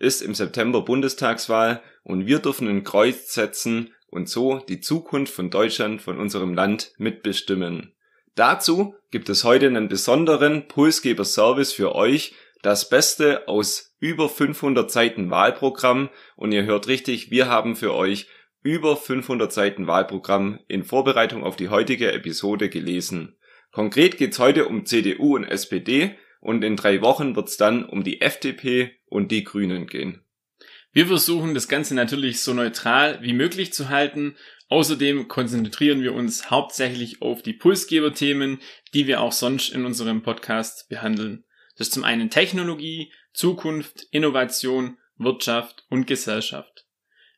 ist im September Bundestagswahl und wir dürfen ein Kreuz setzen und so die Zukunft von Deutschland, von unserem Land mitbestimmen. Dazu gibt es heute einen besonderen Pulsgeber-Service für euch, das Beste aus über 500 Seiten Wahlprogramm und ihr hört richtig, wir haben für euch über 500 Seiten Wahlprogramm in Vorbereitung auf die heutige Episode gelesen. Konkret geht's heute um CDU und SPD und in drei Wochen wird's dann um die FDP und die Grünen gehen. Wir versuchen das Ganze natürlich so neutral wie möglich zu halten. Außerdem konzentrieren wir uns hauptsächlich auf die Pulsgeber-Themen, die wir auch sonst in unserem Podcast behandeln. Das ist zum einen Technologie, Zukunft, Innovation, Wirtschaft und Gesellschaft.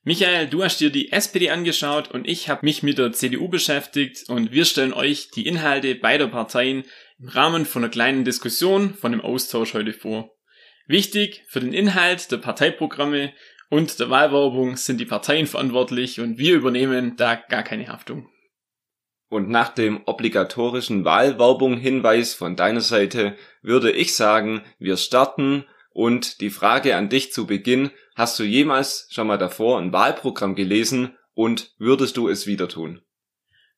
Michael, du hast dir die SPD angeschaut und ich habe mich mit der CDU beschäftigt und wir stellen euch die Inhalte beider Parteien im Rahmen von einer kleinen Diskussion, von einem Austausch heute vor. Wichtig für den Inhalt der Parteiprogramme und der Wahlwerbung sind die Parteien verantwortlich und wir übernehmen da gar keine Haftung. Und nach dem obligatorischen Wahlwerbung-Hinweis von deiner Seite würde ich sagen, wir starten und die Frage an dich zu Beginn, hast du jemals schon mal davor ein Wahlprogramm gelesen und würdest du es wieder tun?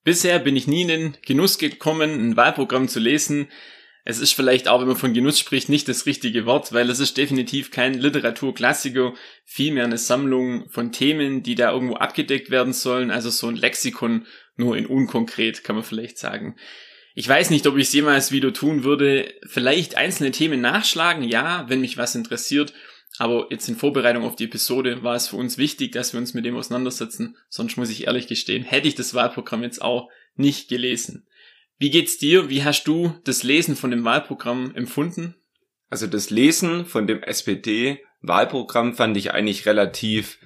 Bisher bin ich nie in den Genuss gekommen, ein Wahlprogramm zu lesen. Es ist vielleicht auch, wenn man von Genuss spricht, nicht das richtige Wort, weil es ist definitiv kein Literaturklassiker, vielmehr eine Sammlung von Themen, die da irgendwo abgedeckt werden sollen, also so ein Lexikon nur in unkonkret, kann man vielleicht sagen. Ich weiß nicht, ob ich es jemals wieder tun würde. Vielleicht einzelne Themen nachschlagen, ja, wenn mich was interessiert. Aber jetzt in Vorbereitung auf die Episode war es für uns wichtig, dass wir uns mit dem auseinandersetzen. Sonst muss ich ehrlich gestehen, hätte ich das Wahlprogramm jetzt auch nicht gelesen. Wie geht's dir? Wie hast du das Lesen von dem Wahlprogramm empfunden? Also das Lesen von dem SPD-Wahlprogramm fand ich eigentlich relativ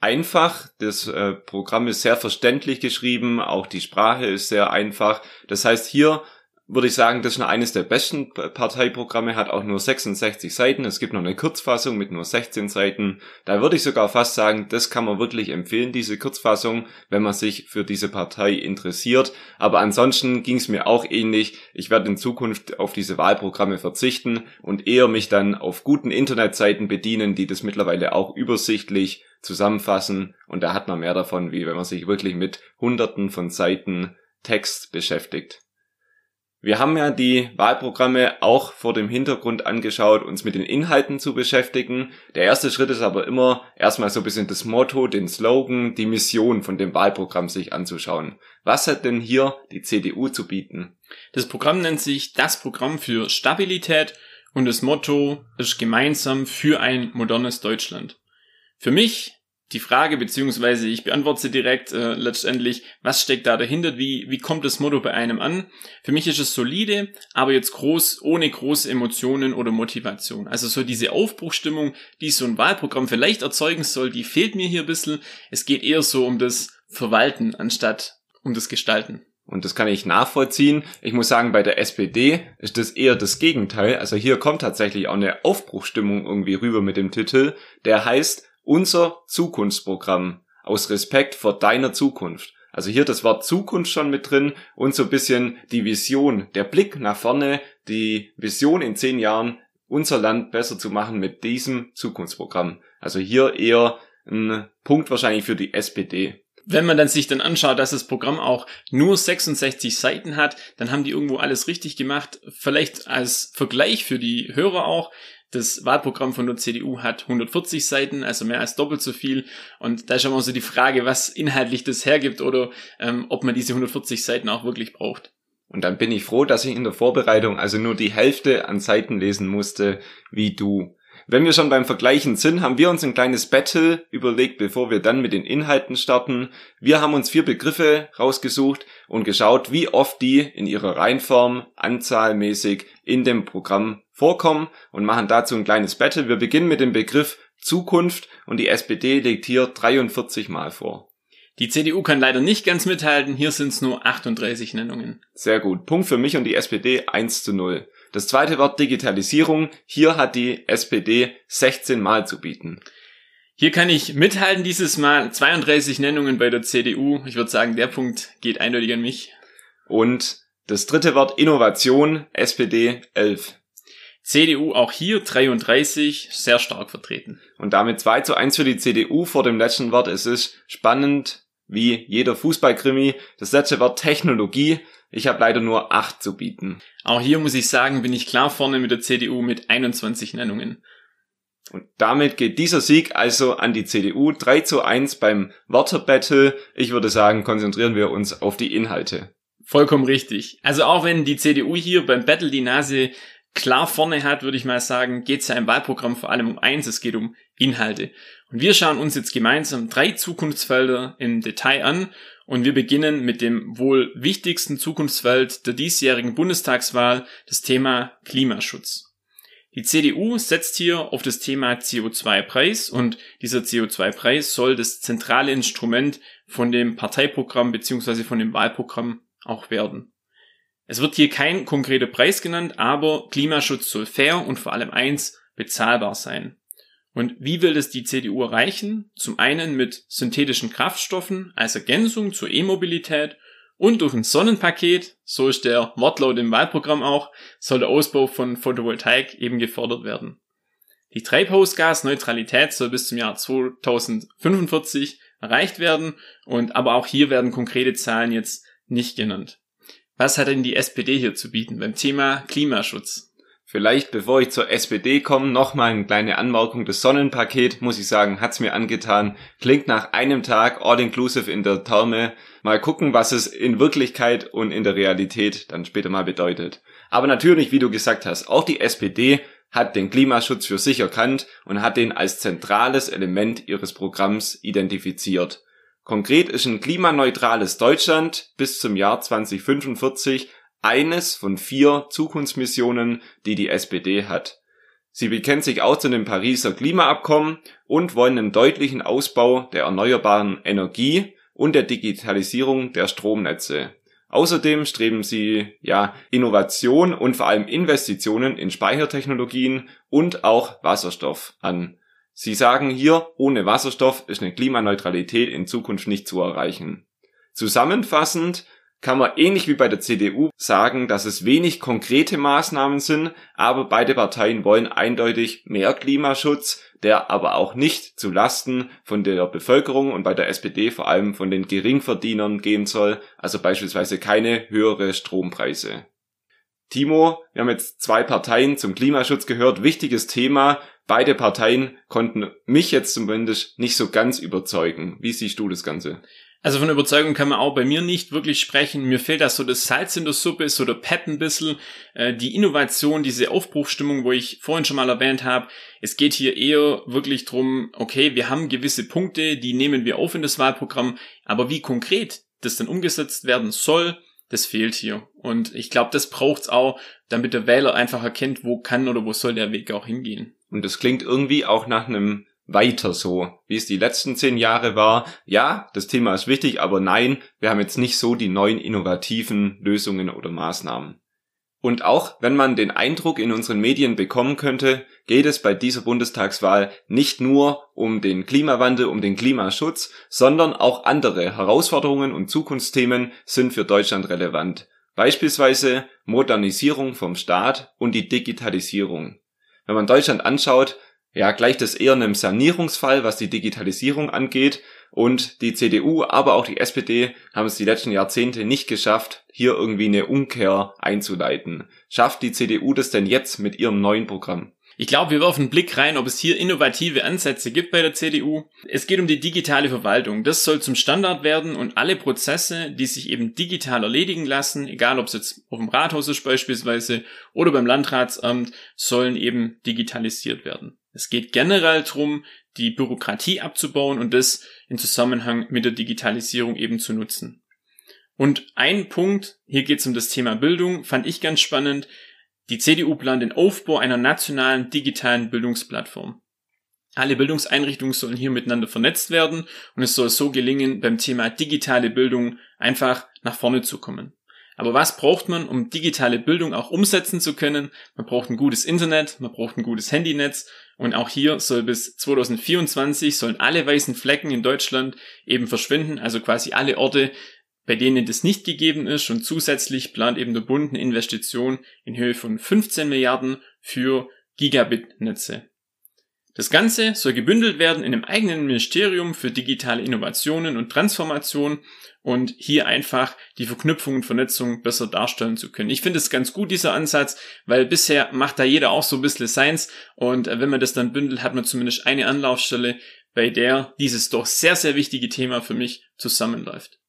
einfach. Das äh, Programm ist sehr verständlich geschrieben, auch die Sprache ist sehr einfach. Das heißt, hier würde ich sagen, das ist eines der besten Parteiprogramme, hat auch nur 66 Seiten. Es gibt noch eine Kurzfassung mit nur 16 Seiten. Da würde ich sogar fast sagen, das kann man wirklich empfehlen, diese Kurzfassung, wenn man sich für diese Partei interessiert. Aber ansonsten ging es mir auch ähnlich. Ich werde in Zukunft auf diese Wahlprogramme verzichten und eher mich dann auf guten Internetseiten bedienen, die das mittlerweile auch übersichtlich zusammenfassen. Und da hat man mehr davon, wie wenn man sich wirklich mit hunderten von Seiten Text beschäftigt. Wir haben ja die Wahlprogramme auch vor dem Hintergrund angeschaut, uns mit den Inhalten zu beschäftigen. Der erste Schritt ist aber immer erstmal so ein bisschen das Motto, den Slogan, die Mission von dem Wahlprogramm sich anzuschauen. Was hat denn hier die CDU zu bieten? Das Programm nennt sich das Programm für Stabilität und das Motto ist gemeinsam für ein modernes Deutschland. Für mich die Frage, beziehungsweise ich beantworte sie direkt äh, letztendlich, was steckt da dahinter, wie, wie kommt das Motto bei einem an? Für mich ist es solide, aber jetzt groß, ohne große Emotionen oder Motivation. Also so diese Aufbruchstimmung, die so ein Wahlprogramm vielleicht erzeugen soll, die fehlt mir hier ein bisschen. Es geht eher so um das Verwalten anstatt um das Gestalten. Und das kann ich nachvollziehen. Ich muss sagen, bei der SPD ist das eher das Gegenteil. Also hier kommt tatsächlich auch eine Aufbruchstimmung irgendwie rüber mit dem Titel. Der heißt unser Zukunftsprogramm aus Respekt vor deiner Zukunft. Also hier das Wort Zukunft schon mit drin und so ein bisschen die Vision, der Blick nach vorne, die Vision in zehn Jahren, unser Land besser zu machen mit diesem Zukunftsprogramm. Also hier eher ein Punkt wahrscheinlich für die SPD. Wenn man dann sich dann anschaut, dass das Programm auch nur 66 Seiten hat, dann haben die irgendwo alles richtig gemacht. Vielleicht als Vergleich für die Hörer auch. Das Wahlprogramm von der CDU hat 140 Seiten, also mehr als doppelt so viel. Und da ist mal so die Frage, was inhaltlich das hergibt oder ähm, ob man diese 140 Seiten auch wirklich braucht. Und dann bin ich froh, dass ich in der Vorbereitung also nur die Hälfte an Seiten lesen musste, wie du. Wenn wir schon beim Vergleichen sind, haben wir uns ein kleines Battle überlegt, bevor wir dann mit den Inhalten starten. Wir haben uns vier Begriffe rausgesucht und geschaut, wie oft die in ihrer Reihenform anzahlmäßig in dem Programm vorkommen und machen dazu ein kleines Battle. Wir beginnen mit dem Begriff Zukunft und die SPD legt hier 43 Mal vor. Die CDU kann leider nicht ganz mithalten, hier sind es nur 38 Nennungen. Sehr gut. Punkt für mich und die SPD 1 zu 0. Das zweite Wort Digitalisierung. Hier hat die SPD 16 Mal zu bieten. Hier kann ich mithalten dieses Mal. 32 Nennungen bei der CDU. Ich würde sagen, der Punkt geht eindeutig an mich. Und das dritte Wort Innovation, SPD 11. CDU auch hier 33, sehr stark vertreten. Und damit 2 zu 1 für die CDU vor dem letzten Wort. Es ist spannend, wie jeder Fußballkrimi. Das letzte Wort Technologie. Ich habe leider nur 8 zu bieten. Auch hier muss ich sagen, bin ich klar vorne mit der CDU mit 21 Nennungen. Und damit geht dieser Sieg also an die CDU 3 zu 1 beim Wörterbattle. Ich würde sagen, konzentrieren wir uns auf die Inhalte. Vollkommen richtig. Also auch wenn die CDU hier beim Battle die Nase klar vorne hat, würde ich mal sagen, geht es ja im Wahlprogramm vor allem um eins, es geht um Inhalte. Und wir schauen uns jetzt gemeinsam drei Zukunftsfelder im Detail an und wir beginnen mit dem wohl wichtigsten Zukunftsfeld der diesjährigen Bundestagswahl, das Thema Klimaschutz. Die CDU setzt hier auf das Thema CO2-Preis und dieser CO2-Preis soll das zentrale Instrument von dem Parteiprogramm bzw. von dem Wahlprogramm auch werden. Es wird hier kein konkreter Preis genannt, aber Klimaschutz soll fair und vor allem eins bezahlbar sein. Und wie will das die CDU erreichen? Zum einen mit synthetischen Kraftstoffen als Ergänzung zur E-Mobilität und durch ein Sonnenpaket, so ist der Wortlaut im Wahlprogramm auch, soll der Ausbau von Photovoltaik eben gefördert werden. Die Treibhausgasneutralität soll bis zum Jahr 2045 erreicht werden und aber auch hier werden konkrete Zahlen jetzt nicht genannt. Was hat denn die SPD hier zu bieten beim Thema Klimaschutz? Vielleicht, bevor ich zur SPD komme, nochmal eine kleine Anmerkung. Das Sonnenpaket, muss ich sagen, hat's mir angetan. Klingt nach einem Tag all-inclusive in der Therme. Mal gucken, was es in Wirklichkeit und in der Realität dann später mal bedeutet. Aber natürlich, wie du gesagt hast, auch die SPD hat den Klimaschutz für sich erkannt und hat den als zentrales Element ihres Programms identifiziert. Konkret ist ein klimaneutrales Deutschland bis zum Jahr 2045 eines von vier Zukunftsmissionen, die die SPD hat. Sie bekennt sich auch zu dem Pariser Klimaabkommen und wollen einen deutlichen Ausbau der erneuerbaren Energie und der Digitalisierung der Stromnetze. Außerdem streben sie ja Innovation und vor allem Investitionen in Speichertechnologien und auch Wasserstoff an. Sie sagen hier, ohne Wasserstoff ist eine Klimaneutralität in Zukunft nicht zu erreichen. Zusammenfassend kann man ähnlich wie bei der CDU sagen, dass es wenig konkrete Maßnahmen sind, aber beide Parteien wollen eindeutig mehr Klimaschutz, der aber auch nicht zu Lasten von der Bevölkerung und bei der SPD vor allem von den Geringverdienern gehen soll, also beispielsweise keine höhere Strompreise. Timo, wir haben jetzt zwei Parteien zum Klimaschutz gehört, wichtiges Thema. Beide Parteien konnten mich jetzt zumindest nicht so ganz überzeugen. Wie siehst du das Ganze? Also von Überzeugung kann man auch bei mir nicht wirklich sprechen. Mir fehlt da so das Salz in der Suppe, so der Pep ein bisschen, äh, die Innovation, diese Aufbruchstimmung, wo ich vorhin schon mal erwähnt habe. Es geht hier eher wirklich drum, okay, wir haben gewisse Punkte, die nehmen wir auf in das Wahlprogramm, aber wie konkret das dann umgesetzt werden soll, das fehlt hier. Und ich glaube, das braucht's auch, damit der Wähler einfach erkennt, wo kann oder wo soll der Weg auch hingehen. Und das klingt irgendwie auch nach einem weiter so, wie es die letzten zehn Jahre war. Ja, das Thema ist wichtig, aber nein, wir haben jetzt nicht so die neuen innovativen Lösungen oder Maßnahmen. Und auch wenn man den Eindruck in unseren Medien bekommen könnte, geht es bei dieser Bundestagswahl nicht nur um den Klimawandel, um den Klimaschutz, sondern auch andere Herausforderungen und Zukunftsthemen sind für Deutschland relevant. Beispielsweise Modernisierung vom Staat und die Digitalisierung. Wenn man Deutschland anschaut, ja, gleicht es eher einem Sanierungsfall, was die Digitalisierung angeht. Und die CDU, aber auch die SPD haben es die letzten Jahrzehnte nicht geschafft, hier irgendwie eine Umkehr einzuleiten. Schafft die CDU das denn jetzt mit ihrem neuen Programm? Ich glaube, wir werfen einen Blick rein, ob es hier innovative Ansätze gibt bei der CDU. Es geht um die digitale Verwaltung. Das soll zum Standard werden und alle Prozesse, die sich eben digital erledigen lassen, egal ob es jetzt auf dem Rathaus ist beispielsweise oder beim Landratsamt, sollen eben digitalisiert werden. Es geht generell darum, die Bürokratie abzubauen und das in Zusammenhang mit der Digitalisierung eben zu nutzen. Und ein Punkt, hier geht es um das Thema Bildung, fand ich ganz spannend. Die CDU plant den Aufbau einer nationalen digitalen Bildungsplattform. Alle Bildungseinrichtungen sollen hier miteinander vernetzt werden und es soll so gelingen, beim Thema digitale Bildung einfach nach vorne zu kommen. Aber was braucht man, um digitale Bildung auch umsetzen zu können? Man braucht ein gutes Internet, man braucht ein gutes Handynetz und auch hier soll bis 2024 sollen alle weißen Flecken in Deutschland eben verschwinden, also quasi alle Orte, bei denen das nicht gegeben ist und zusätzlich plant eben der Bund eine Investition in Höhe von 15 Milliarden für Gigabit-Netze. Das Ganze soll gebündelt werden in einem eigenen Ministerium für digitale Innovationen und Transformation und hier einfach die Verknüpfung und Vernetzung besser darstellen zu können. Ich finde es ganz gut, dieser Ansatz, weil bisher macht da jeder auch so ein bisschen seins und wenn man das dann bündelt, hat man zumindest eine Anlaufstelle, bei der dieses doch sehr, sehr wichtige Thema für mich zusammenläuft.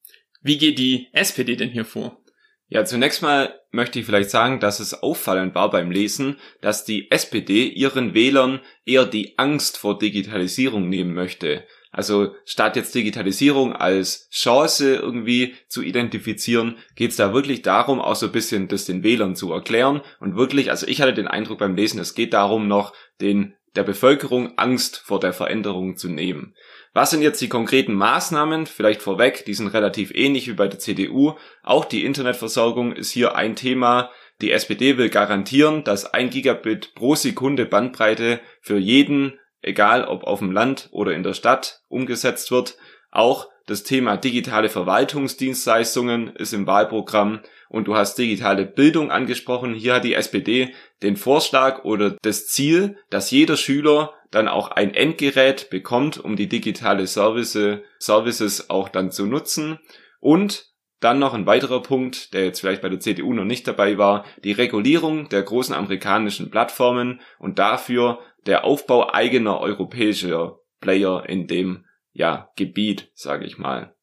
Wie geht die SPD denn hier vor? Ja, zunächst mal möchte ich vielleicht sagen, dass es auffallend war beim Lesen, dass die SPD ihren Wählern eher die Angst vor Digitalisierung nehmen möchte. Also statt jetzt Digitalisierung als Chance irgendwie zu identifizieren, geht es da wirklich darum, auch so ein bisschen das den Wählern zu erklären und wirklich, also ich hatte den Eindruck beim Lesen, es geht darum noch den der Bevölkerung Angst vor der Veränderung zu nehmen. Was sind jetzt die konkreten Maßnahmen? Vielleicht vorweg, die sind relativ ähnlich wie bei der CDU. Auch die Internetversorgung ist hier ein Thema. Die SPD will garantieren, dass ein Gigabit pro Sekunde Bandbreite für jeden, egal ob auf dem Land oder in der Stadt, umgesetzt wird. Auch das Thema digitale Verwaltungsdienstleistungen ist im Wahlprogramm und du hast digitale Bildung angesprochen. Hier hat die SPD den Vorschlag oder das Ziel, dass jeder Schüler dann auch ein Endgerät bekommt, um die digitale Service, Services auch dann zu nutzen. Und dann noch ein weiterer Punkt, der jetzt vielleicht bei der CDU noch nicht dabei war, die Regulierung der großen amerikanischen Plattformen und dafür der Aufbau eigener europäischer Player in dem ja, Gebiet, sage ich mal.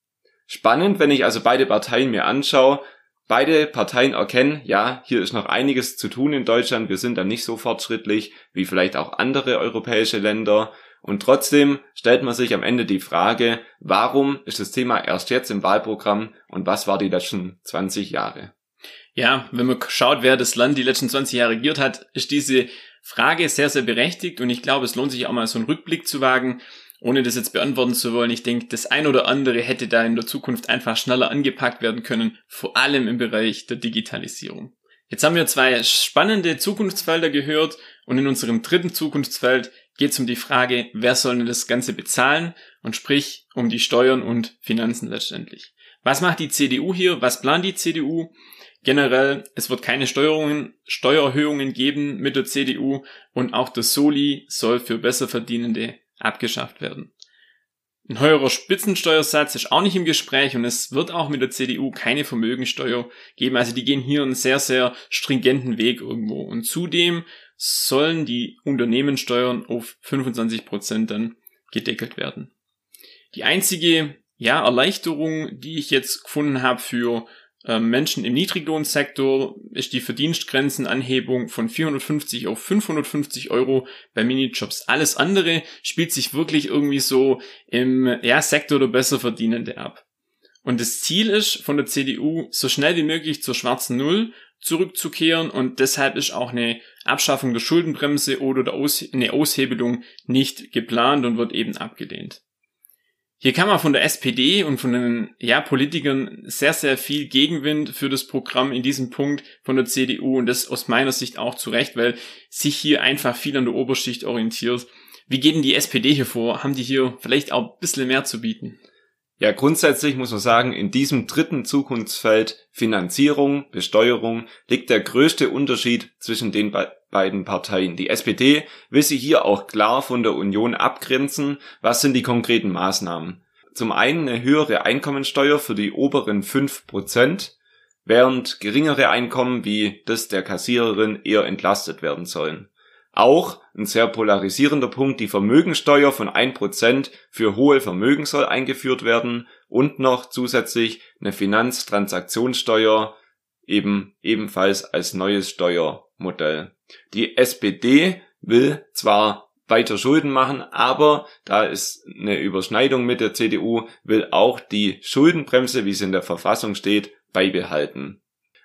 Spannend, wenn ich also beide Parteien mir anschaue, Beide Parteien erkennen, ja, hier ist noch einiges zu tun in Deutschland, wir sind da nicht so fortschrittlich wie vielleicht auch andere europäische Länder. Und trotzdem stellt man sich am Ende die Frage, warum ist das Thema erst jetzt im Wahlprogramm und was war die letzten 20 Jahre? Ja, wenn man schaut, wer das Land die letzten 20 Jahre regiert hat, ist diese Frage sehr, sehr berechtigt und ich glaube, es lohnt sich auch mal so einen Rückblick zu wagen ohne das jetzt beantworten zu wollen, ich denke, das ein oder andere hätte da in der Zukunft einfach schneller angepackt werden können, vor allem im Bereich der Digitalisierung. Jetzt haben wir zwei spannende Zukunftsfelder gehört und in unserem dritten Zukunftsfeld geht es um die Frage, wer soll denn das Ganze bezahlen und sprich um die Steuern und Finanzen letztendlich. Was macht die CDU hier? Was plant die CDU? Generell, es wird keine Steuerungen, Steuererhöhungen geben mit der CDU und auch der Soli soll für Besserverdienende abgeschafft werden. Ein höherer Spitzensteuersatz ist auch nicht im Gespräch und es wird auch mit der CDU keine Vermögensteuer geben. Also die gehen hier einen sehr, sehr stringenten Weg irgendwo. Und zudem sollen die Unternehmenssteuern auf 25 Prozent dann gedeckelt werden. Die einzige ja, Erleichterung, die ich jetzt gefunden habe für Menschen im Niedriglohnsektor ist die Verdienstgrenzenanhebung von 450 auf 550 Euro bei Minijobs. Alles andere spielt sich wirklich irgendwie so im ja, Sektor der Besserverdienende ab. Und das Ziel ist von der CDU, so schnell wie möglich zur schwarzen Null zurückzukehren und deshalb ist auch eine Abschaffung der Schuldenbremse oder eine Aushebelung nicht geplant und wird eben abgelehnt. Hier kann man von der SPD und von den ja, Politikern sehr, sehr viel Gegenwind für das Programm in diesem Punkt von der CDU und das aus meiner Sicht auch zu Recht, weil sich hier einfach viel an der Oberschicht orientiert. Wie geht denn die SPD hier vor? Haben die hier vielleicht auch ein bisschen mehr zu bieten? Ja, grundsätzlich muss man sagen, in diesem dritten Zukunftsfeld Finanzierung, Besteuerung liegt der größte Unterschied zwischen den beiden Parteien. Die SPD will sich hier auch klar von der Union abgrenzen. Was sind die konkreten Maßnahmen? Zum einen eine höhere Einkommensteuer für die oberen fünf Prozent, während geringere Einkommen wie das der Kassiererin eher entlastet werden sollen. Auch ein sehr polarisierender Punkt, die Vermögensteuer von ein Prozent für hohe Vermögen soll eingeführt werden und noch zusätzlich eine Finanztransaktionssteuer eben ebenfalls als neues Steuermodell. Die SPD will zwar weiter Schulden machen, aber da ist eine Überschneidung mit der CDU, will auch die Schuldenbremse, wie sie in der Verfassung steht, beibehalten.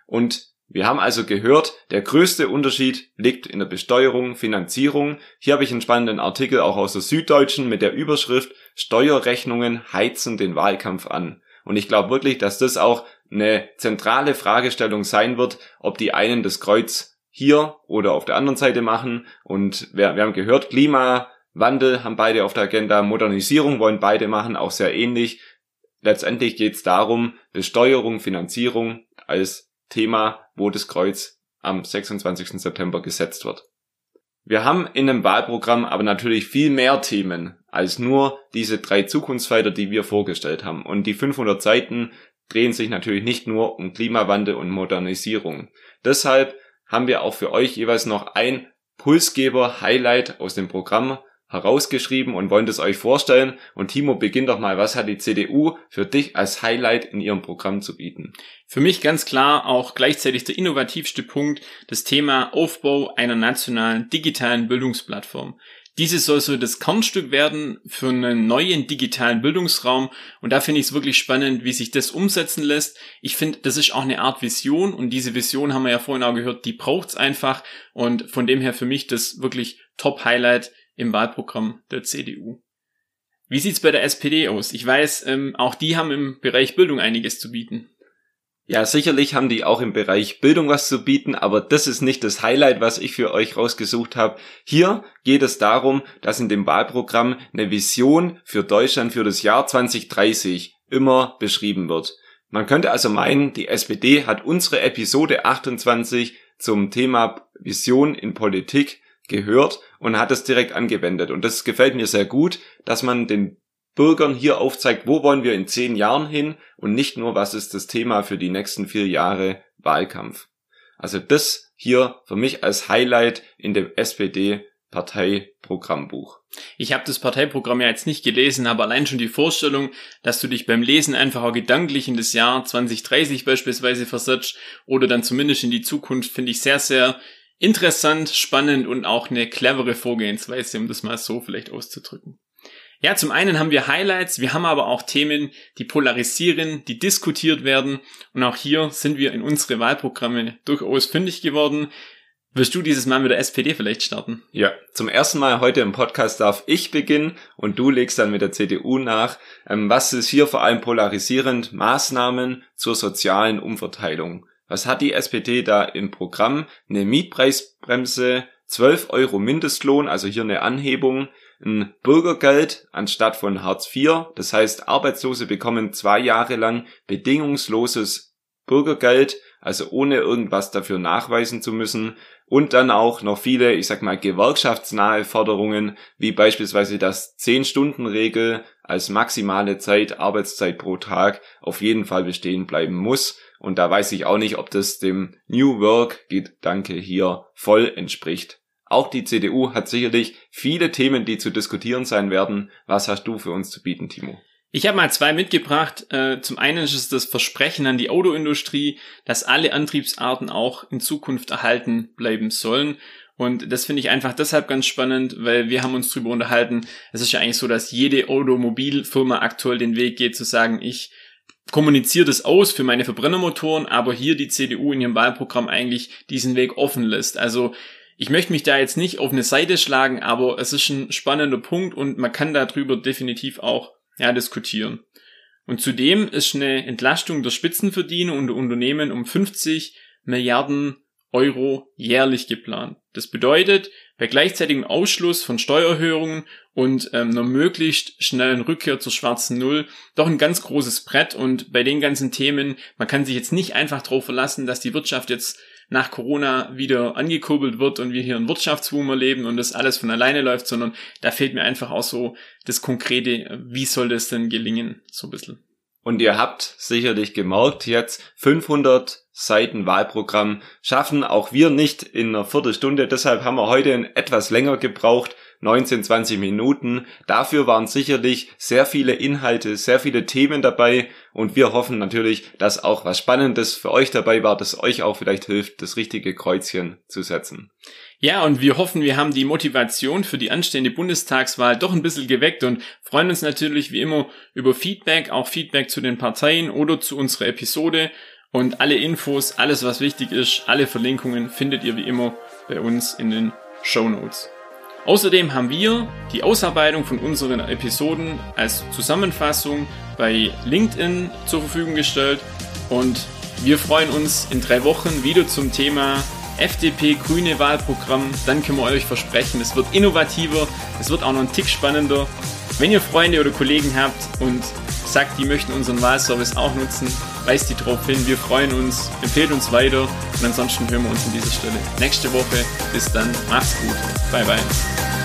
Und Wir haben also gehört, der größte Unterschied liegt in der Besteuerung, Finanzierung. Hier habe ich einen spannenden Artikel auch aus der Süddeutschen mit der Überschrift Steuerrechnungen heizen den Wahlkampf an. Und ich glaube wirklich, dass das auch eine zentrale Fragestellung sein wird, ob die einen das Kreuz hier oder auf der anderen Seite machen. Und wir, wir haben gehört, Klimawandel haben beide auf der Agenda, Modernisierung wollen beide machen, auch sehr ähnlich. Letztendlich geht es darum, Besteuerung, Finanzierung als Thema, wo das Kreuz am 26. September gesetzt wird. Wir haben in einem Wahlprogramm aber natürlich viel mehr Themen als nur diese drei Zukunftsfelder, die wir vorgestellt haben. Und die 500 Seiten drehen sich natürlich nicht nur um Klimawandel und Modernisierung. Deshalb haben wir auch für euch jeweils noch ein Pulsgeber-Highlight aus dem Programm herausgeschrieben und wollen das euch vorstellen. Und Timo, beginn doch mal, was hat die CDU für dich als Highlight in ihrem Programm zu bieten? Für mich ganz klar auch gleichzeitig der innovativste Punkt, das Thema Aufbau einer nationalen digitalen Bildungsplattform. Diese soll so das Kernstück werden für einen neuen digitalen Bildungsraum und da finde ich es wirklich spannend, wie sich das umsetzen lässt. Ich finde, das ist auch eine Art Vision und diese Vision haben wir ja vorhin auch gehört, die braucht's einfach und von dem her für mich das wirklich Top-Highlight im Wahlprogramm der CDU. Wie sieht's bei der SPD aus? Ich weiß, ähm, auch die haben im Bereich Bildung einiges zu bieten. Ja, sicherlich haben die auch im Bereich Bildung was zu bieten, aber das ist nicht das Highlight, was ich für euch rausgesucht habe. Hier geht es darum, dass in dem Wahlprogramm eine Vision für Deutschland für das Jahr 2030 immer beschrieben wird. Man könnte also meinen, die SPD hat unsere Episode 28 zum Thema Vision in Politik gehört und hat es direkt angewendet. Und das gefällt mir sehr gut, dass man den Bürgern hier aufzeigt, wo wollen wir in zehn Jahren hin und nicht nur, was ist das Thema für die nächsten vier Jahre Wahlkampf. Also das hier für mich als Highlight in dem SPD Parteiprogrammbuch. Ich habe das Parteiprogramm ja jetzt nicht gelesen, aber allein schon die Vorstellung, dass du dich beim Lesen einfach auch gedanklich in das Jahr 2030 beispielsweise versetzt oder dann zumindest in die Zukunft, finde ich sehr, sehr interessant, spannend und auch eine clevere Vorgehensweise, um das mal so vielleicht auszudrücken. Ja, zum einen haben wir Highlights, wir haben aber auch Themen, die polarisieren, die diskutiert werden und auch hier sind wir in unsere Wahlprogramme durchaus fündig geworden. Wirst du dieses Mal mit der SPD vielleicht starten? Ja, zum ersten Mal heute im Podcast darf ich beginnen und du legst dann mit der CDU nach. Ähm, was ist hier vor allem polarisierend? Maßnahmen zur sozialen Umverteilung. Was hat die SPD da im Programm? Eine Mietpreisbremse, 12 Euro Mindestlohn, also hier eine Anhebung, ein Bürgergeld anstatt von Hartz IV. Das heißt, Arbeitslose bekommen zwei Jahre lang bedingungsloses Bürgergeld, also ohne irgendwas dafür nachweisen zu müssen. Und dann auch noch viele, ich sag mal, gewerkschaftsnahe Forderungen, wie beispielsweise das 10-Stunden-Regel als maximale Zeit, Arbeitszeit pro Tag auf jeden Fall bestehen bleiben muss. Und da weiß ich auch nicht, ob das dem New Work-Gedanke hier voll entspricht. Auch die CDU hat sicherlich viele Themen, die zu diskutieren sein werden. Was hast du für uns zu bieten, Timo? Ich habe mal zwei mitgebracht. Äh, zum einen ist es das Versprechen an die Autoindustrie, dass alle Antriebsarten auch in Zukunft erhalten bleiben sollen. Und das finde ich einfach deshalb ganz spannend, weil wir haben uns darüber unterhalten. Es ist ja eigentlich so, dass jede Automobilfirma aktuell den Weg geht zu sagen, ich kommuniziere das aus für meine Verbrennermotoren, aber hier die CDU in ihrem Wahlprogramm eigentlich diesen Weg offen lässt. Also ich möchte mich da jetzt nicht auf eine Seite schlagen, aber es ist ein spannender Punkt und man kann darüber definitiv auch ja, diskutieren. Und zudem ist eine Entlastung der Spitzenverdiener und der Unternehmen um 50 Milliarden Euro jährlich geplant. Das bedeutet, bei gleichzeitigem Ausschluss von Steuererhöhungen und ähm, einer möglichst schnellen Rückkehr zur schwarzen Null doch ein ganz großes Brett und bei den ganzen Themen, man kann sich jetzt nicht einfach darauf verlassen, dass die Wirtschaft jetzt nach Corona wieder angekurbelt wird und wir hier einen Wirtschaftsboom erleben und das alles von alleine läuft, sondern da fehlt mir einfach auch so das Konkrete, wie soll das denn gelingen, so ein bisschen. Und ihr habt sicherlich gemerkt, jetzt 500 Seiten Wahlprogramm schaffen auch wir nicht in einer Viertelstunde. Deshalb haben wir heute etwas länger gebraucht, 19, 20 Minuten. Dafür waren sicherlich sehr viele Inhalte, sehr viele Themen dabei und wir hoffen natürlich, dass auch was Spannendes für euch dabei war, das euch auch vielleicht hilft, das richtige Kreuzchen zu setzen. Ja, und wir hoffen, wir haben die Motivation für die anstehende Bundestagswahl doch ein bisschen geweckt und freuen uns natürlich wie immer über Feedback, auch Feedback zu den Parteien oder zu unserer Episode. Und alle Infos, alles was wichtig ist, alle Verlinkungen findet ihr wie immer bei uns in den Show Notes. Außerdem haben wir die Ausarbeitung von unseren Episoden als Zusammenfassung bei LinkedIn zur Verfügung gestellt und wir freuen uns in drei Wochen wieder zum Thema FDP grüne Wahlprogramm. Dann können wir euch versprechen, es wird innovativer, es wird auch noch ein Tick spannender. Wenn ihr Freunde oder Kollegen habt und sagt, die möchten unseren Wahlservice auch nutzen, weist die drauf hin. Wir freuen uns, empfehlt uns weiter und ansonsten hören wir uns an dieser Stelle nächste Woche. Bis dann, macht's gut. Bye bye.